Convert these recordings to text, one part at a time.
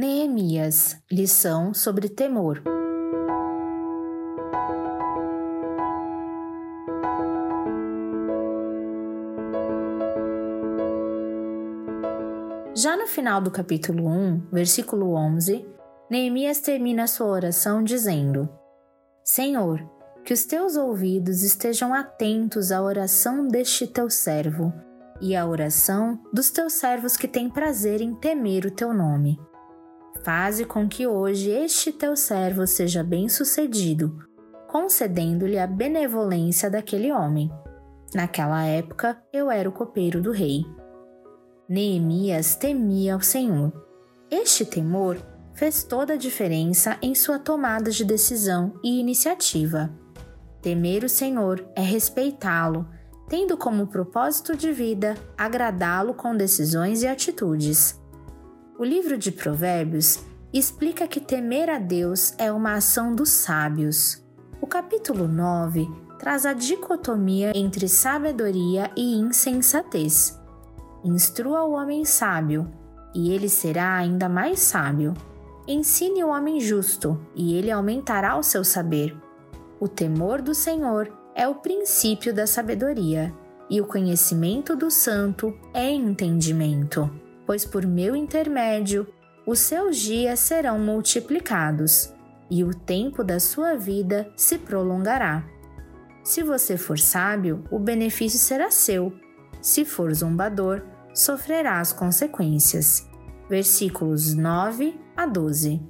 Neemias Lição sobre temor. Já no final do capítulo 1, versículo 11, Neemias termina sua oração dizendo: Senhor, que os teus ouvidos estejam atentos à oração deste teu servo e à oração dos teus servos que têm prazer em temer o teu nome. Faze com que hoje este teu servo seja bem-sucedido, concedendo-lhe a benevolência daquele homem. Naquela época eu era o copeiro do rei. Neemias temia ao Senhor. Este temor fez toda a diferença em sua tomada de decisão e iniciativa. Temer o Senhor é respeitá-lo, tendo como propósito de vida agradá-lo com decisões e atitudes. O livro de Provérbios explica que temer a Deus é uma ação dos sábios. O capítulo 9 traz a dicotomia entre sabedoria e insensatez. Instrua o homem sábio, e ele será ainda mais sábio. Ensine o homem justo, e ele aumentará o seu saber. O temor do Senhor é o princípio da sabedoria, e o conhecimento do santo é entendimento pois por meu intermédio os seus dias serão multiplicados e o tempo da sua vida se prolongará. Se você for sábio, o benefício será seu. Se for zombador, sofrerá as consequências. Versículos 9 a 12.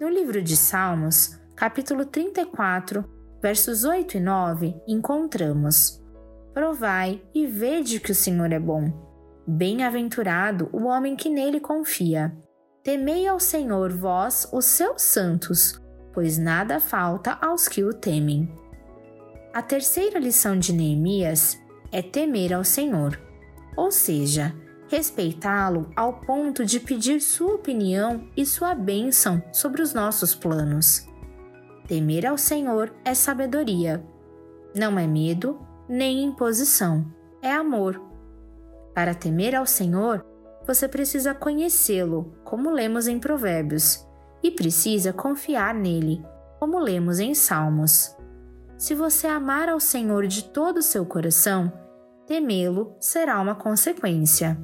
No livro de Salmos, capítulo 34, versos 8 e 9, encontramos: Provai e vede que o Senhor é bom Bem-aventurado o homem que nele confia. Temei ao Senhor, vós, os seus santos, pois nada falta aos que o temem. A terceira lição de Neemias é temer ao Senhor, ou seja, respeitá-lo ao ponto de pedir sua opinião e sua bênção sobre os nossos planos. Temer ao Senhor é sabedoria. Não é medo nem imposição, é amor para temer ao Senhor, você precisa conhecê-lo, como lemos em Provérbios, e precisa confiar nele, como lemos em Salmos. Se você amar ao Senhor de todo o seu coração, temê-lo será uma consequência.